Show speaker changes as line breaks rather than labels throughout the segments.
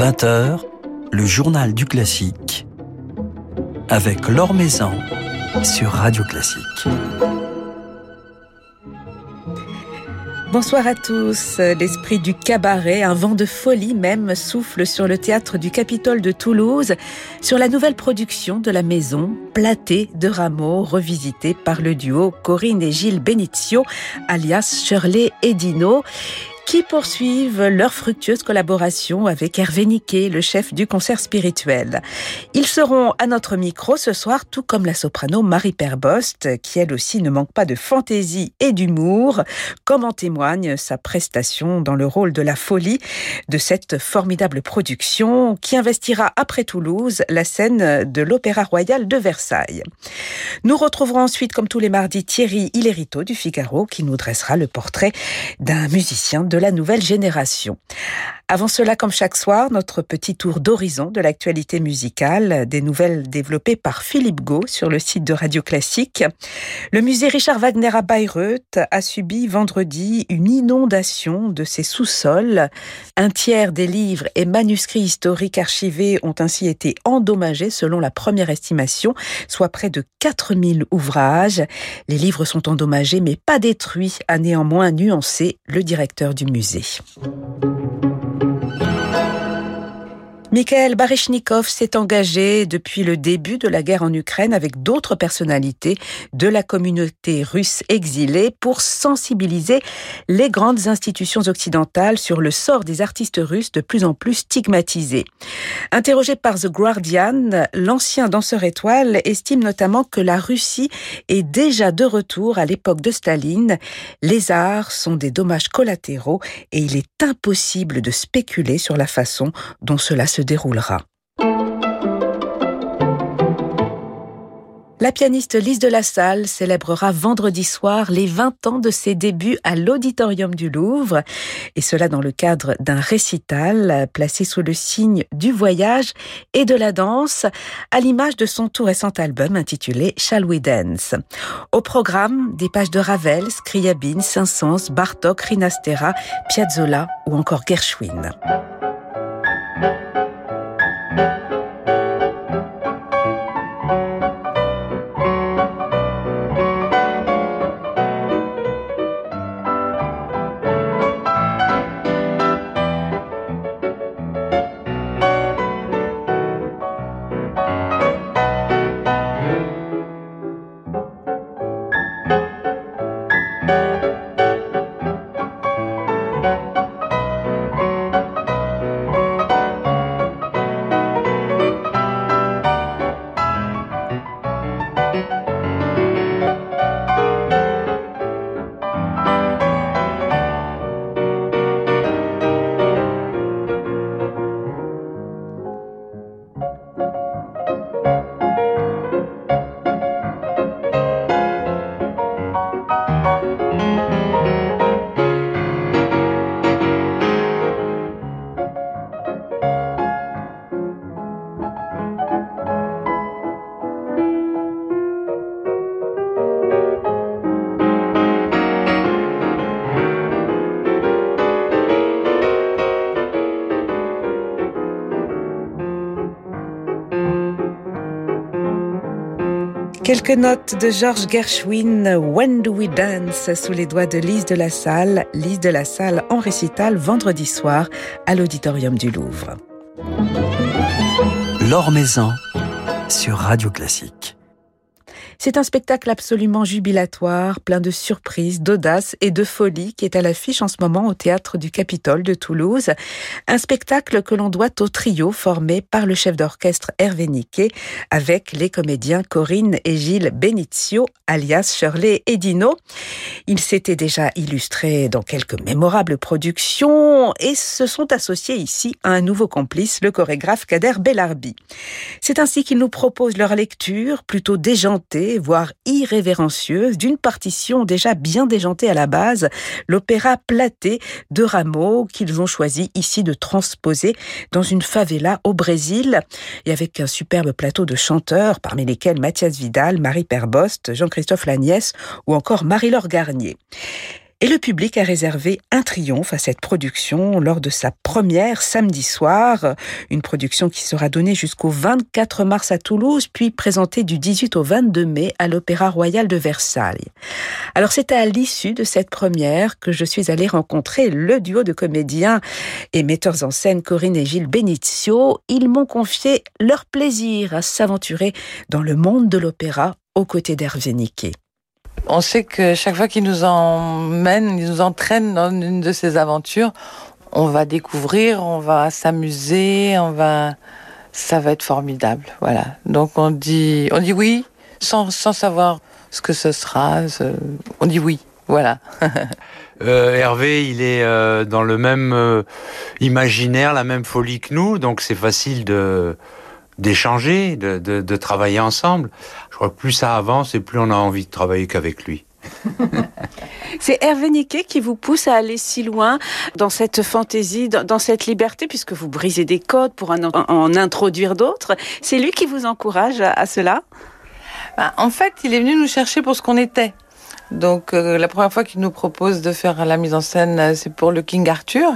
20h, le journal du classique avec Laure Maison sur Radio Classique.
Bonsoir à tous. L'esprit du cabaret, un vent de folie même, souffle sur le théâtre du Capitole de Toulouse, sur la nouvelle production de la maison, Platée de Rameau, revisitée par le duo Corinne et Gilles Benizio, alias Shirley et Dino qui poursuivent leur fructueuse collaboration avec Hervé Niquet, le chef du concert spirituel. Ils seront à notre micro ce soir, tout comme la soprano Marie Perbost, qui elle aussi ne manque pas de fantaisie et d'humour, comme en témoigne sa prestation dans le rôle de la folie de cette formidable production qui investira après Toulouse la scène de l'Opéra Royal de Versailles. Nous retrouverons ensuite, comme tous les mardis, Thierry Hillerito du Figaro, qui nous dressera le portrait d'un musicien de la nouvelle génération. Avant cela, comme chaque soir, notre petit tour d'horizon de l'actualité musicale, des nouvelles développées par Philippe Gau sur le site de Radio Classique. Le musée Richard Wagner à Bayreuth a subi vendredi une inondation de ses sous-sols. Un tiers des livres et manuscrits historiques archivés ont ainsi été endommagés selon la première estimation, soit près de 4000 ouvrages. Les livres sont endommagés mais pas détruits, a néanmoins nuancé le directeur du musée. Mikhail Baryshnikov s'est engagé depuis le début de la guerre en Ukraine avec d'autres personnalités de la communauté russe exilée pour sensibiliser les grandes institutions occidentales sur le sort des artistes russes de plus en plus stigmatisés. Interrogé par The Guardian, l'ancien danseur étoile estime notamment que la Russie est déjà de retour à l'époque de Staline. Les arts sont des dommages collatéraux et il est impossible de spéculer sur la façon dont cela se déroulera. La pianiste Lise de la Salle célébrera vendredi soir les 20 ans de ses débuts à l'Auditorium du Louvre, et cela dans le cadre d'un récital placé sous le signe du voyage et de la danse, à l'image de son tout récent album intitulé Shall We Dance. Au programme, des pages de Ravel, Scriabine, Saint-Saëns, Bartok, Rinastera, Piazzolla ou encore Gershwin. Thank you. Quelques notes de George Gershwin, When Do We Dance, sous les doigts de Lise de la Salle, Lise de la Salle en récital vendredi soir à l'Auditorium du Louvre.
Sur Radio Classique.
C'est un spectacle absolument jubilatoire, plein de surprises, d'audace et de folie qui est à l'affiche en ce moment au théâtre du Capitole de Toulouse. Un spectacle que l'on doit au trio formé par le chef d'orchestre Hervé Niquet avec les comédiens Corinne et Gilles Benizio, alias Shirley et Dino. Ils s'étaient déjà illustrés dans quelques mémorables productions et se sont associés ici à un nouveau complice, le chorégraphe Kader Bellarbi. C'est ainsi qu'ils nous proposent leur lecture, plutôt déjantée, voire irrévérencieuse, d'une partition déjà bien déjantée à la base, l'opéra Platé de Rameau, qu'ils ont choisi ici de transposer dans une favela au Brésil, et avec un superbe plateau de chanteurs, parmi lesquels Mathias Vidal, Marie Perbost, Jean-Christophe Lagnès ou encore Marie-Laure Garnier. Et le public a réservé un triomphe à cette production lors de sa première samedi soir, une production qui sera donnée jusqu'au 24 mars à Toulouse, puis présentée du 18 au 22 mai à l'Opéra Royal de Versailles. Alors c'est à l'issue de cette première que je suis allée rencontrer le duo de comédiens et metteurs en scène Corinne et Gilles Benizio. Ils m'ont confié leur plaisir à s'aventurer dans le monde de l'opéra aux côtés d'Hervé Niquet.
On sait que chaque fois qu'il nous emmène, il nous entraîne dans une de ces aventures, on va découvrir, on va s'amuser, on va, ça va être formidable. Voilà. Donc on dit, on dit oui, sans, sans savoir ce que ce sera. On dit oui. Voilà.
euh, Hervé, il est euh, dans le même euh, imaginaire, la même folie que nous, donc c'est facile de d'échanger, de, de, de, travailler ensemble. Je crois que plus ça avance et plus on a envie de travailler qu'avec lui.
C'est Hervé Niquet qui vous pousse à aller si loin dans cette fantaisie, dans, dans cette liberté, puisque vous brisez des codes pour en, en introduire d'autres. C'est lui qui vous encourage à, à cela?
Bah, En fait, il est venu nous chercher pour ce qu'on était. Donc euh, la première fois qu'il nous propose de faire la mise en scène, euh, c'est pour le King Arthur.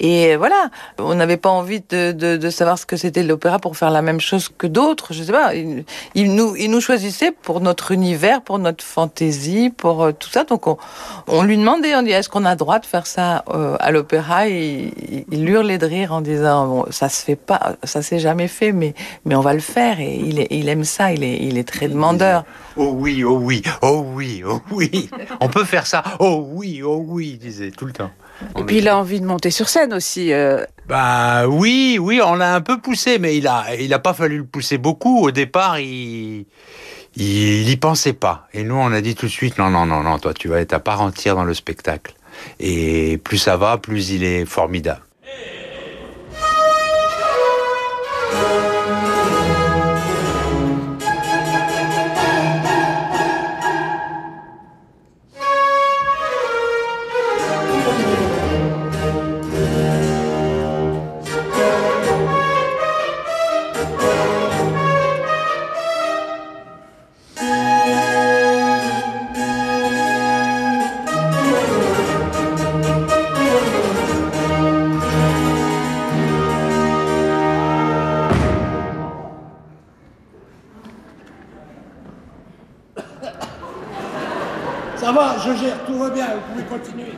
Et voilà, on n'avait pas envie de, savoir ce que c'était l'opéra pour faire la même chose que d'autres. Je sais pas. Il, nous, choisissait pour notre univers, pour notre fantaisie, pour euh, tout ça. Donc on, lui demandait, on dit est-ce qu'on a droit de faire ça à l'opéra? Il, il hurlait de rire en disant bon, ça se fait pas, ça s'est jamais fait, mais mais on va le faire. Et il aime ça. Il est, il est très demandeur.
Oh oui, oh oui, oh oui, oh oui. On peut faire ça. Oh oui, oh oui, il disait tout le temps.
Et puis il a envie de monter sur scène aussi. Euh...
Bah oui, oui, on l'a un peu poussé, mais il a, il a pas fallu le pousser beaucoup. Au départ, il, il y pensait pas. Et nous, on a dit tout de suite, non, non, non, non, toi, tu vas être à part entière dans le spectacle. Et plus ça va, plus il est formidable.
Ça va, je gère, tout va bien, vous pouvez continuer.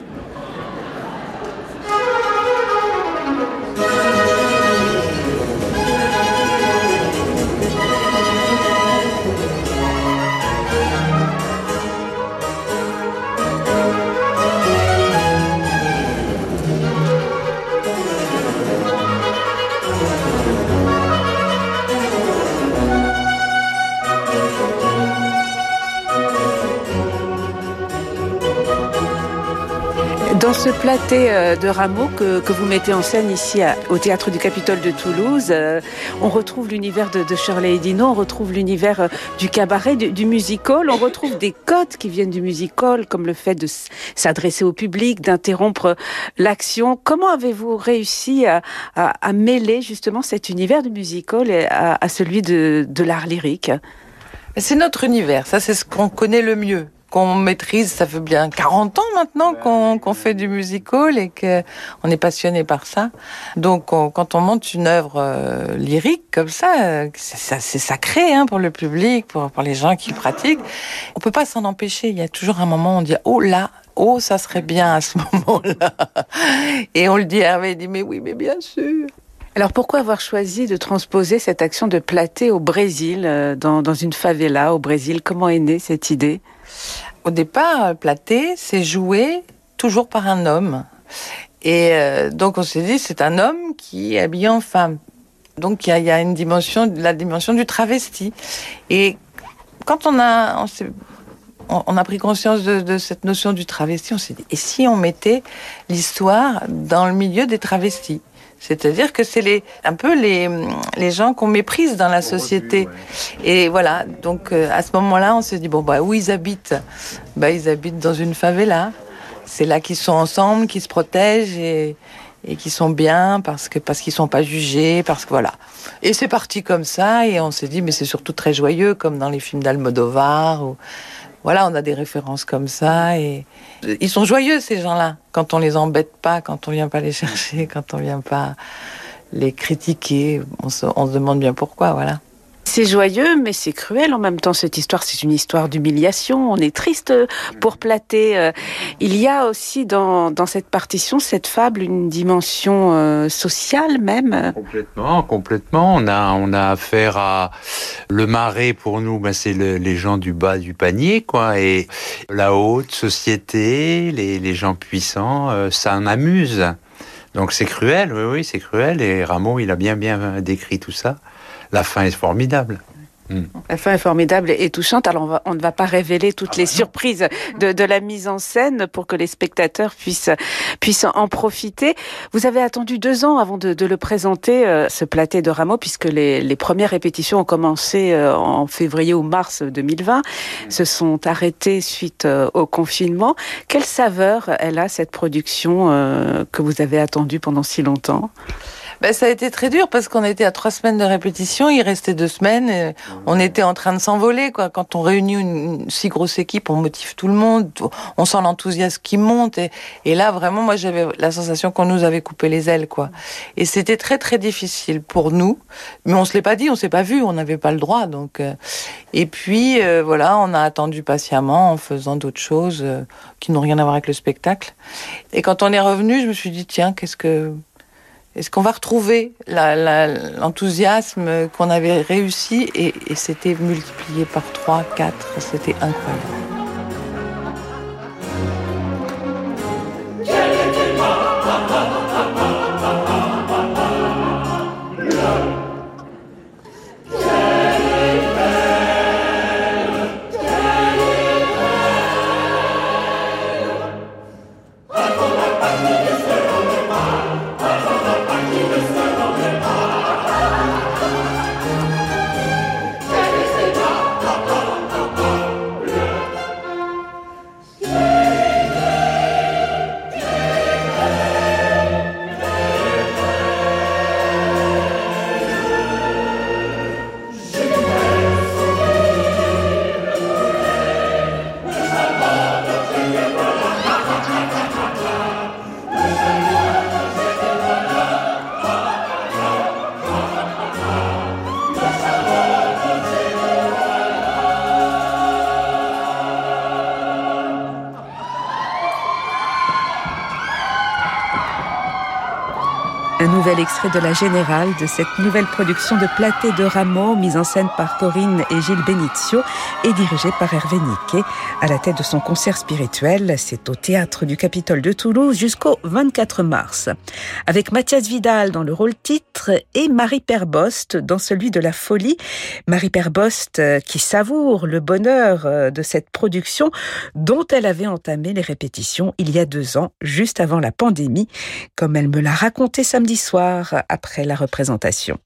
Ce platé euh, de rameaux que, vous mettez en scène ici au Théâtre du Capitole de Toulouse, euh, on retrouve l'univers de, Shirley Dino, on retrouve l'univers euh, du cabaret, du, du musical, on retrouve des codes qui viennent du musical, comme le fait de s'adresser au public, d'interrompre l'action. Comment avez-vous réussi à, mêler justement cet univers du musical à, à celui de l'art lyrique?
C'est notre univers, ça c'est ce qu'on connaît le mieux qu'on maîtrise, ça fait bien 40 ans maintenant qu'on qu fait du musical et qu'on est passionné par ça. Donc on, quand on monte une œuvre euh, lyrique comme ça, c'est sacré hein, pour le public, pour, pour les gens qui pratiquent. On peut pas s'en empêcher. Il y a toujours un moment où on dit oh là, oh ça serait bien à ce moment-là. Et on le dit à Hervé, il dit mais oui, mais bien sûr.
Alors pourquoi avoir choisi de transposer cette action de platé au Brésil, euh, dans, dans une favela au Brésil? Comment est née cette idée?
Au départ, platé, c'est joué toujours par un homme. Et euh, donc on s'est dit, c'est un homme qui est habillé en femme. Donc il y, a, une dimension, la dimension du travesti. Et quand on a, on a pris conscience de, de, cette notion du travesti, on s'est dit, et si on mettait l'histoire dans le milieu des travestis? C'est-à-dire que c'est les, un peu les, les gens qu'on méprise dans la société. Et voilà, donc euh, à ce moment-là, on se dit, bon, bah, où ils habitent? Bah, Ils habitent dans une favela. C'est là qu'ils sont ensemble, qu'ils se protègent et, et qui sont bien parce que parce qu'ils sont pas jugés parce que voilà et c'est parti comme ça et on s'est dit mais c'est surtout très joyeux comme dans les films d'Almodovar ou voilà, on a des références comme ça et ils sont joyeux ces gens-là quand on les embête pas, quand on vient pas les chercher, quand on vient pas les critiquer. On se, on se demande bien pourquoi, voilà.
C'est joyeux, mais c'est cruel en même temps. Cette histoire, c'est une histoire d'humiliation. On est triste pour Platé. Euh, il y a aussi dans, cette partition, cette fable, une dimension euh, sociale même.
Complètement, complètement. On a, on a affaire à le marais pour nous, ben, c'est le, les gens du bas du panier, quoi. Et la haute société, les, les gens puissants, euh, ça en amuse. Donc c'est cruel, oui, oui, c'est cruel. Et Rameau, il a bien, bien décrit tout ça la fin est formidable.
Hmm. La fin est formidable et touchante. Alors, on, ne va pas révéler toutes ah les bah surprises de, la mise en scène pour que les spectateurs puissent, puissent en profiter. Vous avez attendu deux ans avant de, le présenter, euh, ce platé de Rameau, puisque les, premières répétitions ont commencé euh, en février ou mars 2020, hmm. se sont arrêtées suite euh, au confinement. Quelle saveur elle a, cette production que vous avez attendue pendant si longtemps?
Ben, ça a été très dur parce qu'on était à trois semaines de répétition, il restait deux semaines, et on était en train de s'envoler. Quoi. Quand on réunit une, si grosse équipe, on motive tout le monde, on sent l'enthousiasme qui monte. Et, et là, vraiment, moi, j'avais la sensation qu'on nous avait coupé les ailes. quoi. Et c'était très, très difficile pour nous. Mais on se l'est pas dit, on s'est pas vu, on n'avait pas le droit. Donc, euh. Et puis, euh, voilà, on a attendu patiemment en faisant d'autres choses euh, qui n'ont rien à voir avec le spectacle. Et quand on est revenu, je me suis dit, tiens, qu'est-ce que est-ce qu'on va retrouver l'enthousiasme qu'on avait réussi et, et c'était multiplié par 3, 4, c'était incroyable.
Nouvel extrait de la générale de cette nouvelle production de Platé de Rameau, mise en scène par Corinne et Gilles Benizio et dirigée par Hervé Niquet. À la tête de son concert spirituel, c'est au théâtre du Capitole de Toulouse jusqu'au 24 mars. Avec Mathias Vidal dans le rôle titre et Marie Perbost dans celui de la folie. Marie Perbost euh, qui savoure le bonheur euh, de cette production dont elle avait entamé les répétitions il y a deux ans, juste avant la pandémie, comme elle me l'a raconté samedi soir après la représentation.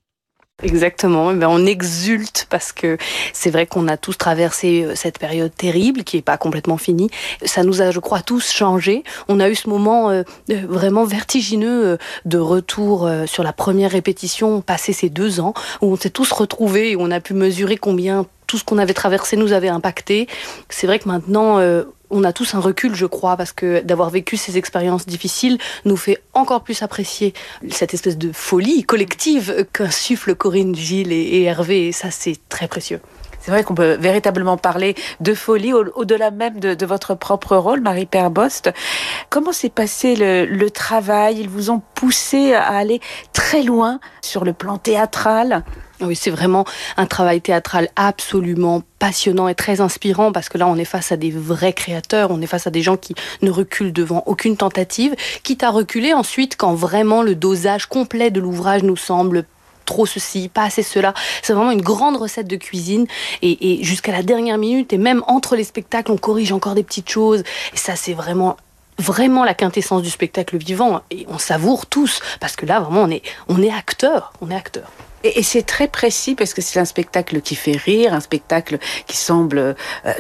Exactement, eh ben, on exulte parce que c'est vrai qu'on a tous traversé euh, cette période terrible qui n'est pas complètement finie. Ça nous a, je crois, tous changé. On a eu ce moment euh, euh, vraiment vertigineux de retour sur la première répétition, passé ces deux ans, où on s'est tous retrouvés et on a pu mesurer combien tout ce qu'on avait traversé nous avait impacté. C'est vrai que maintenant, on a tous un recul, je crois, parce que d'avoir vécu ces expériences difficiles nous fait encore plus apprécier cette espèce de folie collective qu'insufflent Corinne, Gilles et, Hervé. Et ça, c'est très précieux.
C'est vrai qu'on peut véritablement parler de folie au-delà même de, votre propre rôle, Marie-Père Bost. Comment s'est passé le, travail? Ils vous ont poussé à aller très loin sur le plan théâtral?
C'est vraiment un travail théâtral absolument passionnant et très inspirant parce que là, on est face à des vrais créateurs, on est face à des gens qui ne reculent devant aucune tentative, quitte à reculer ensuite quand vraiment le dosage complet de l'ouvrage nous semble trop ceci, pas assez cela. C'est vraiment une grande recette de cuisine et, jusqu'à la dernière minute et même entre les spectacles, on corrige encore des petites choses et ça, c'est vraiment vraiment la quintessence du spectacle vivant et on savoure tous parce que là vraiment on est on est acteur, on est acteur.
Et, c'est très précis parce que c'est un spectacle qui fait rire, un spectacle qui semble euh,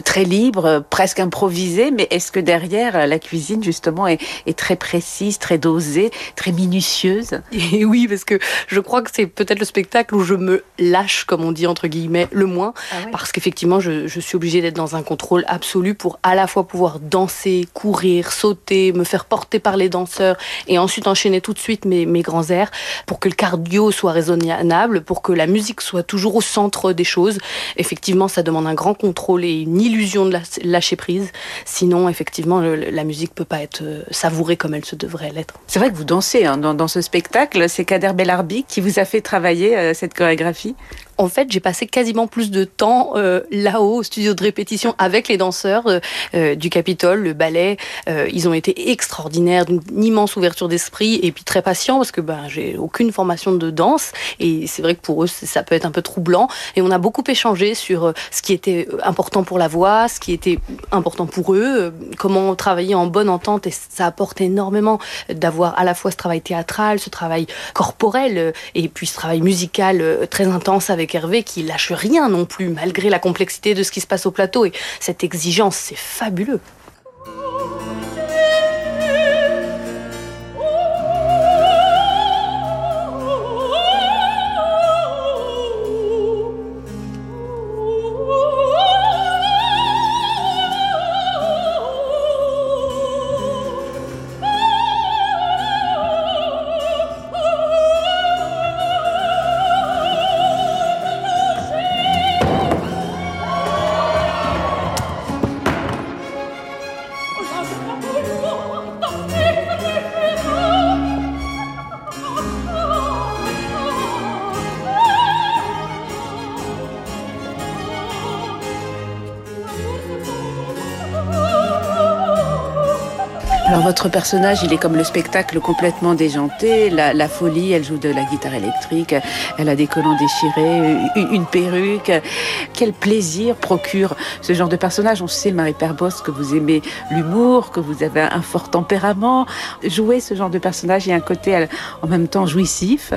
très libre, presque improvisé, mais est-ce que derrière la cuisine justement est, très précise, très dosée, très minutieuse?
Et oui, parce que je crois que c'est peut-être le spectacle où je me lâche, comme on dit entre guillemets, le moins, ah parce qu'effectivement je, je suis obligée d'être dans un contrôle absolu pour à la fois pouvoir danser, courir, sauter, me faire porter par les danseurs et ensuite enchaîner tout de suite mes, mes grands airs pour que le cardio soit raisonnable pour que la musique soit toujours au centre des choses. Effectivement, ça demande un grand contrôle et une illusion de lâcher prise. Sinon, effectivement, la musique peut pas être euh, savourée comme elle se devrait l'être.
C'est vrai que vous dansez hein, dans, ce spectacle. C'est Kader Bellarbi qui vous a fait travailler euh, cette chorégraphie
en fait, j'ai passé quasiment plus de temps euh, là-haut, au studio de répétition, avec les danseurs euh, euh, du Capitole, le ballet. ils ont été extraordinaires, d'une immense ouverture d'esprit et puis très patients parce que ben, j'ai aucune formation de danse et c'est vrai que pour eux, ça peut être un peu troublant. Et on a beaucoup échangé sur ce qui était important pour la voix, ce qui était important pour eux, comment travailler en bonne entente et ça apporte énormément d'avoir à la fois ce travail théâtral, ce travail corporel et puis ce travail musical très intense avec qui lâche rien non plus, malgré la complexité de ce qui se passe au plateau. Et cette exigence, c'est fabuleux. Votre personnage, il est comme le spectacle complètement déjanté. La, folie, elle joue de la guitare électrique, elle a des collants déchirés, une, perruque. Quel plaisir procure ce genre de personnage. On sait, Marie Perbos, que vous aimez l'humour, que vous avez un fort tempérament. Jouer ce genre de personnage, il y a un côté en même temps jouissif.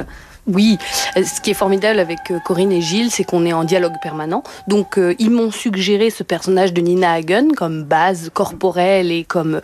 Oui, euh, ce qui est formidable avec euh, Corinne et Gilles, c'est qu'on est en dialogue permanent. Donc, euh, ils m'ont suggéré ce personnage de Nina Hagen comme base corporelle et comme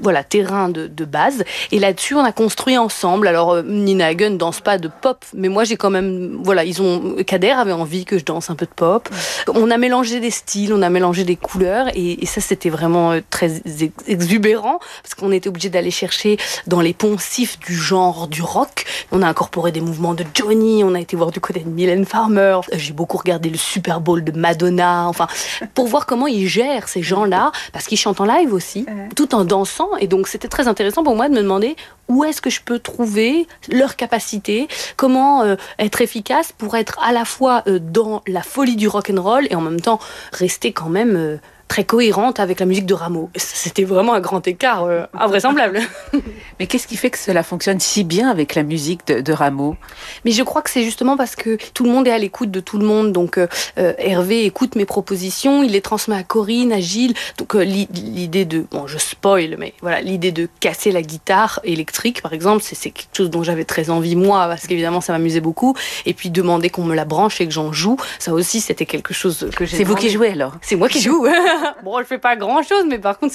voilà terrain de, base. Et là-dessus, on a construit ensemble. Alors, Nina Hagen danse pas de pop, mais moi, j'ai quand même voilà, ils ont Kader avait envie que je danse un peu de pop. On a mélangé des styles, on a mélangé des couleurs, et, ça, c'était vraiment très exubérant parce qu'on était obligé d'aller chercher dans les poncifs du genre du rock. On a incorporé des mouvements de Johnny, on a été voir du côté de Mylène Farmer, j'ai beaucoup regardé le Super Bowl de Madonna, enfin, pour voir comment ils gèrent ces gens-là, parce qu'ils chantent en live aussi, tout en dansant, et donc c'était très intéressant pour moi de me demander où est-ce que je peux trouver leur capacité, comment euh, être efficace pour être à la fois euh, dans la folie du rock and roll et en même temps rester quand même euh, très cohérente avec la musique de Rameau. C'était vraiment un grand écart euh, invraisemblable.
Mais qu'est-ce qui fait que cela fonctionne si bien avec la musique de, Rameau?
Mais je crois que c'est justement parce que tout le monde est à l'écoute de tout le monde. Donc euh, euh, Hervé écoute mes propositions, il les transmet à Corinne, à Gilles. Donc l'idée de, bon, je spoil, mais voilà, l'idée de casser la guitare électrique, par exemple, c'est quelque chose dont j'avais très envie moi, parce qu'évidemment ça m'amusait beaucoup. Et puis demander qu'on me la branche et que j'en joue, ça aussi c'était quelque chose que j'ai.
C'est vous qui jouez alors?
C'est moi qui joue. bon, je fais pas grand chose, mais par contre,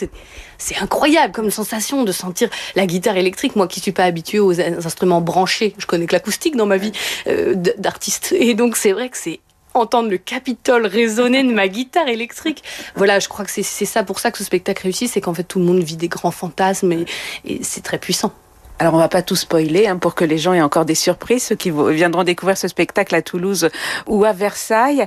c'est incroyable comme sensation de sentir la guitare électrique. Moi qui suis pas habituée aux instruments branchés, je connais que l'acoustique dans ma vie euh, d'artiste. Et donc, c'est vrai que c'est entendre le Capitole résonner de ma guitare électrique. Voilà, je crois que c'est ça pour ça que ce spectacle réussit, c'est qu'en fait tout le monde vit des grands fantasmes et c'est très puissant.
Alors on va pas tout spoiler hein, pour que les gens aient encore des surprises, ceux qui viendront découvrir ce spectacle à Toulouse ou à Versailles.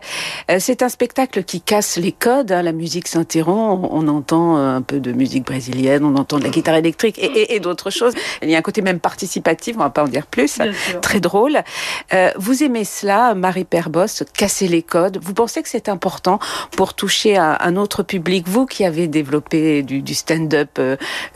Euh, c'est un spectacle qui casse les codes, hein. la musique s'interrompt, on entend euh, un peu de musique brésilienne, on entend de la guitare électrique et, d'autres choses. Il y a un côté même participatif, on va pas en dire plus, très drôle. Euh, vous aimez cela, Marie Perbos, casser les codes. Vous pensez que c'est important pour toucher un autre public, vous qui avez développé du, du stand-up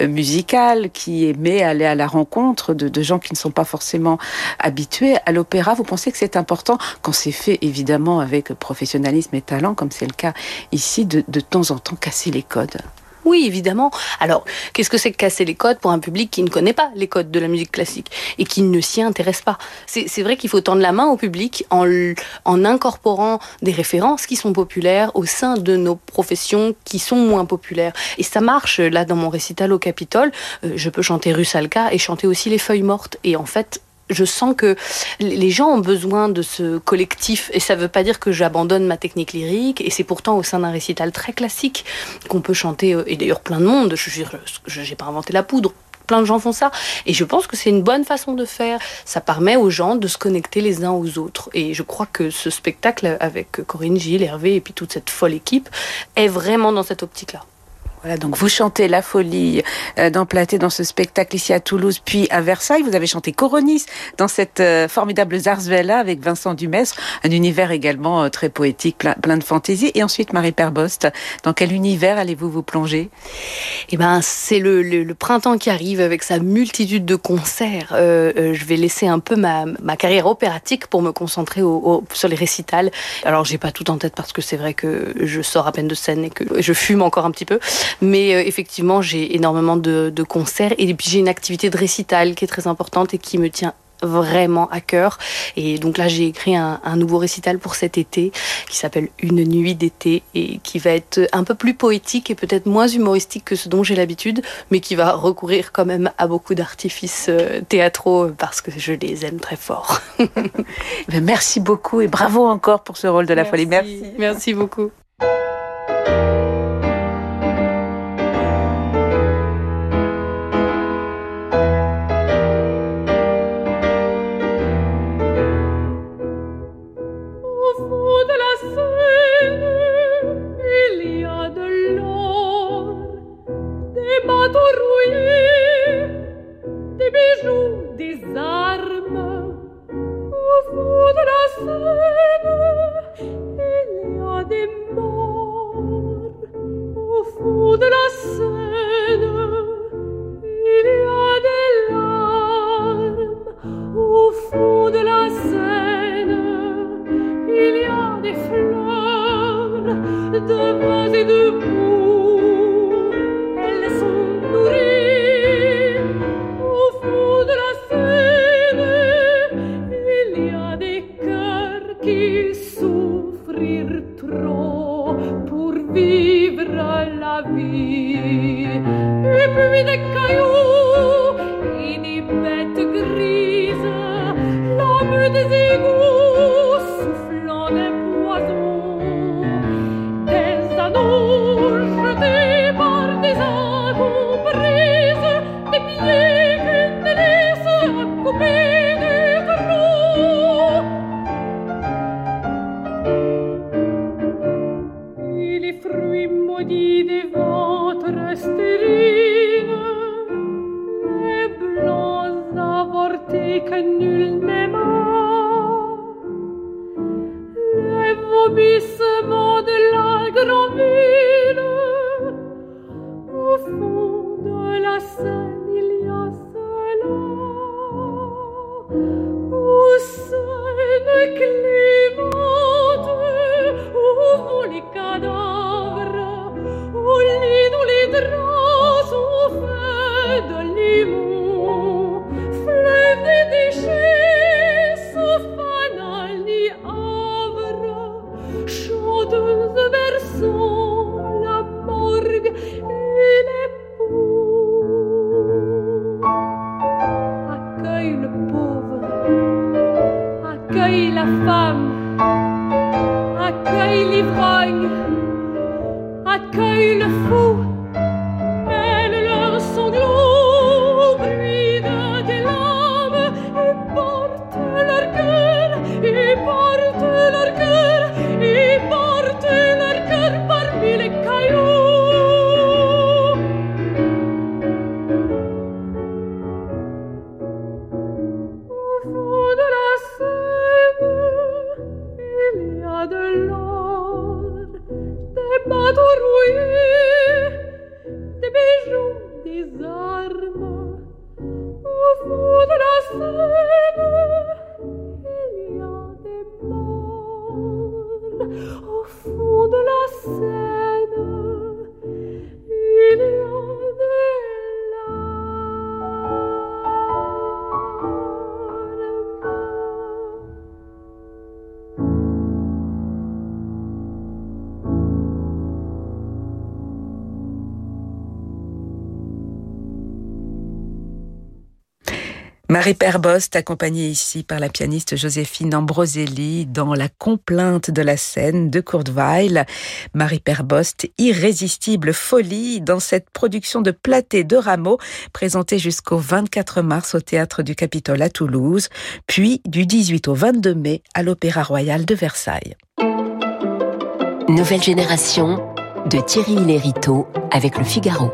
musical, qui aimait aller à la rencontre rencontre de, gens qui ne sont pas forcément habitués à l'opéra. Vous pensez que c'est important, quand c'est fait évidemment avec professionnalisme et talent, comme c'est le cas ici, de, de temps en temps casser les codes?
Oui, évidemment. Alors, qu'est-ce que c'est que casser les codes pour un public qui ne connaît pas les codes de la musique classique et qui ne s'y intéresse pas? C'est vrai qu'il faut tendre la main au public en, incorporant des références qui sont populaires au sein de nos professions qui sont moins populaires. Et ça marche. Là, dans mon récital au Capitole, euh, je peux chanter Rusalka et chanter aussi Les Feuilles Mortes. Et en fait, je sens que les gens ont besoin de ce collectif et ça ne veut pas dire que j'abandonne ma technique lyrique et c'est pourtant au sein d'un récital très classique qu'on peut chanter euh, et d'ailleurs plein de monde, je n'ai pas inventé la poudre, plein de gens font ça. Et je pense que c'est une bonne façon de faire. Ça permet aux gens de se connecter les uns aux autres. Et je crois que ce spectacle avec Corinne, Gilles, Hervé et puis toute cette folle équipe est vraiment dans cette optique-là.
Donc vous chantez La Folie euh, dans ce spectacle ici à Toulouse, puis à Versailles. Vous avez chanté Coronis dans cette euh, formidable Zarzvella avec Vincent Dumestre, un univers également euh, très poétique, plein, de fantaisie. Et ensuite, Marie Perbost, dans quel univers allez-vous vous plonger?
Eh ben, c'est le, printemps qui arrive avec sa multitude de concerts. je vais laisser un peu ma, carrière opératique pour me concentrer sur les récitals. Alors, j'ai pas tout en tête parce que c'est vrai que je sors à peine de scène et que je fume encore un petit peu. Mais euh, effectivement, j'ai énormément de, concerts et puis j'ai une activité de récital qui est très importante et qui me tient vraiment à cœur. Et donc là, j'ai écrit un, nouveau récital pour cet été qui s'appelle Une nuit d'été et qui va être un peu plus poétique et peut-être moins humoristique que ce dont j'ai l'habitude, mais qui va recourir quand même à beaucoup d'artifices euh, théâtraux parce que je les aime très fort.
Merci beaucoup et bravo encore pour ce rôle de la folie. Merci.
Merci beaucoup.
Au fond de la
Marie Perbost, accompagnée ici par la pianiste Joséphine Ambroselli dans La complainte de la scène de Kurt Weill. Marie Perbost, irrésistible folie dans cette production de Platé de Rameau, présentée jusqu'au 24 mars au Théâtre du Capitole à Toulouse, puis du 18 au 22 mai à l'Opéra Royal de Versailles.
Nouvelle génération de Thierry Lériteau avec le Figaro.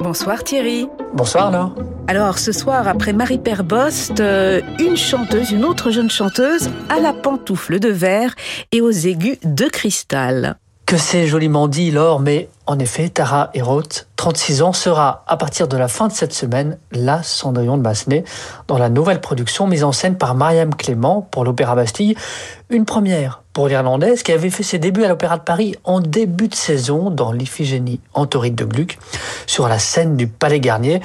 Bonsoir Thierry.
Bonsoir Laure.
Alors ce soir, après Marie Perbost, euh, une chanteuse, une autre jeune chanteuse, à la pantoufle de verre et aux aigus de cristal.
Que c'est joliment dit Laure, mais en effet, Tara Héroth, 36 ans, sera à partir de la fin de cette semaine la Cendrillon de Massenet dans la nouvelle production mise en scène par Mariam Clément pour l'Opéra Bastille. Une première pour l'Irlandaise qui avait fait ses débuts à l'Opéra de Paris en début de saison dans l'Iphigénie Antoride de Gluck sur la scène du Palais Garnier,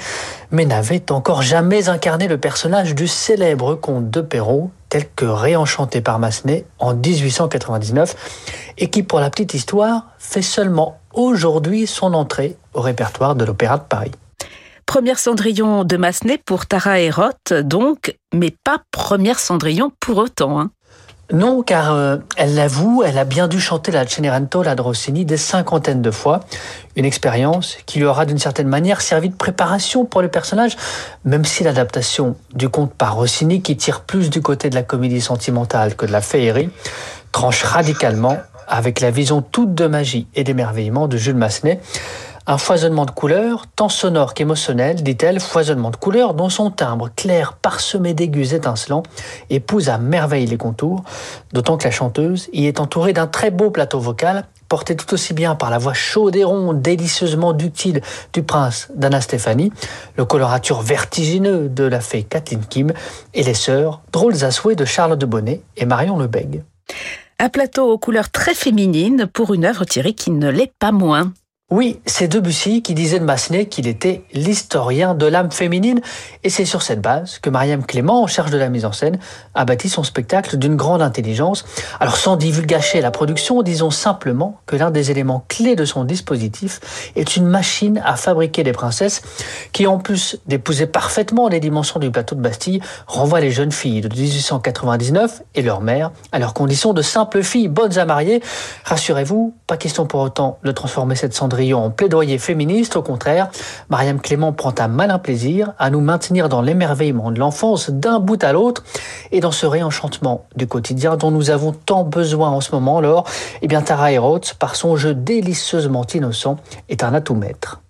mais n'avait encore jamais incarné le personnage du célèbre comte de Perrault tel que réenchanté par Massenet en 1899 et qui, pour la petite histoire, fait seulement aujourd'hui son entrée au répertoire de l'Opéra de Paris.
Première Cendrillon de Massenet pour Tara Héroth, donc, mais pas première Cendrillon pour autant. Hein.
Non, car euh, elle l'avoue, elle a bien dû chanter la Cenerentola de Rossini des cinquantaines de fois. Une expérience qui lui aura d'une certaine manière servi de préparation pour le personnage, même si l'adaptation du conte par Rossini, qui tire plus du côté de la comédie sentimentale que de la féerie, tranche radicalement avec la vision toute de magie et d'émerveillement de Jules Massenet. Un foisonnement de couleurs, tant sonore qu'émotionnel, dit-elle, foisonnement de couleurs dont son timbre clair, parsemé d'aigus étincelants, épouse à merveille les contours, d'autant que la chanteuse y est entourée d'un très beau plateau vocal, porté tout aussi bien par la voix chaude et ronde, délicieusement ductile du prince d'Anna Stéphanie, le colorature vertigineux de la fée Kathleen Kim, et les sœurs, drôles à souhait de Charles de Bonnet et Marion Lebègue.
Un plateau aux couleurs très féminines pour une œuvre Thierry qui ne l'est pas moins.
Oui, c'est Debussy qui disait de Massenet qu'il était l'historien de l'âme féminine, et c'est sur cette base que Mariam Clément, en charge de la mise en scène, a bâti son spectacle d'une grande intelligence. Alors sans divulgacher la production, disons simplement que l'un des éléments clés de son dispositif est une machine à fabriquer des princesses qui, en plus d'épouser parfaitement les dimensions du plateau de Bastille, renvoie les jeunes filles de 1899 et leur mère à leurs conditions de simples filles bonnes à marier. Rassurez-vous, pas question pour autant de transformer cette cendrille en plaidoyer féministe. Au contraire, Mariam Clément prend un malin plaisir à nous maintenir dans l'émerveillement de l'enfance d'un bout à l'autre et dans ce réenchantement du quotidien dont nous avons tant besoin en ce moment. Alors, eh bien, Tara Heroth, par son jeu délicieusement innocent, est un atout maître.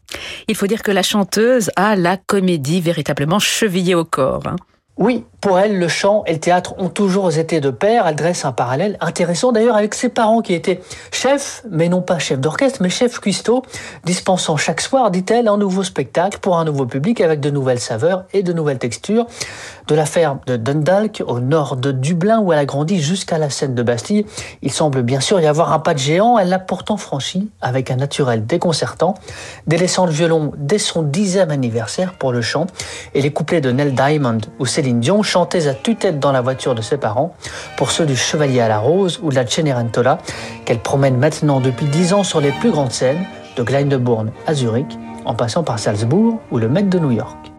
Il faut dire que la chanteuse a la comédie véritablement chevillée au corps. Hein.
Oui, pour elle, le chant et le théâtre ont toujours été de pair. Elle dresse un parallèle intéressant d'ailleurs avec ses parents qui étaient chefs, mais non pas chefs d'orchestre, mais chefs cuistots, dispensant chaque soir, dit-elle, un nouveau spectacle pour un nouveau public avec de nouvelles saveurs et de nouvelles textures. De la ferme de Dundalk, au nord de Dublin, où elle a grandi jusqu'à la scène de Bastille, il semble bien sûr y avoir un pas de géant. Elle l'a pourtant franchi avec un naturel déconcertant, délaissant le violon dès son dixième anniversaire pour le chant et les couplets de Nell Diamond ou Céline Dion chantés à tue-tête dans la voiture de ses parents pour ceux du Chevalier à la Rose ou de la Cenerentola qu'elle promène maintenant depuis dix ans sur les plus grandes scènes de Glyndebourne à Zurich en passant par Salzbourg ou le Met de New York.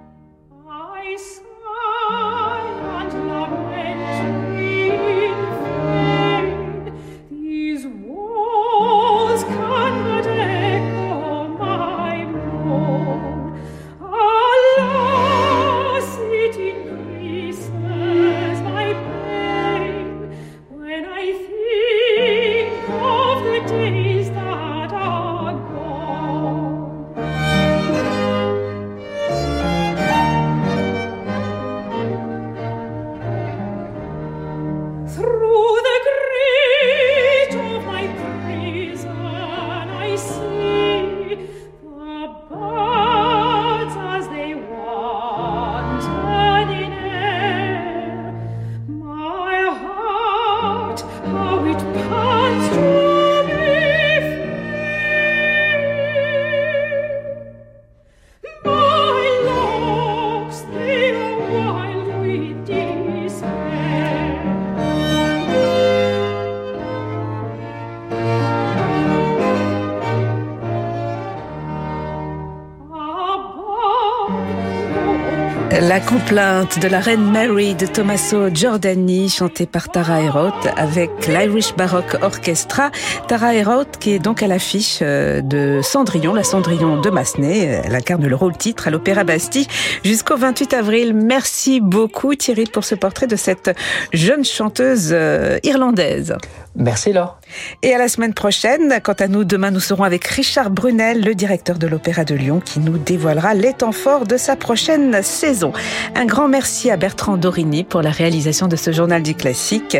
La complainte de la reine Mary de Tommaso Giordani, chantée par Tara Herot avec l'Irish Baroque Orchestra. Tara Herot qui est donc à l'affiche euh, de Cendrillon, la Cendrillon de Massenet. Elle incarne le rôle titre à l'Opéra Bastille jusqu'au 28 avril. Merci beaucoup Thierry pour ce portrait de cette jeune chanteuse euh, irlandaise.
Merci Laure.
Et à la semaine prochaine. Quant à nous, demain nous serons avec Richard Brunel, le directeur de l'Opéra de Lyon, qui nous dévoilera les temps forts de sa prochaine saison. Un grand merci à Bertrand Dorini pour la réalisation de ce journal du classique.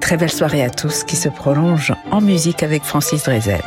Très belle soirée à tous qui se prolonge en musique avec Francis Drezel.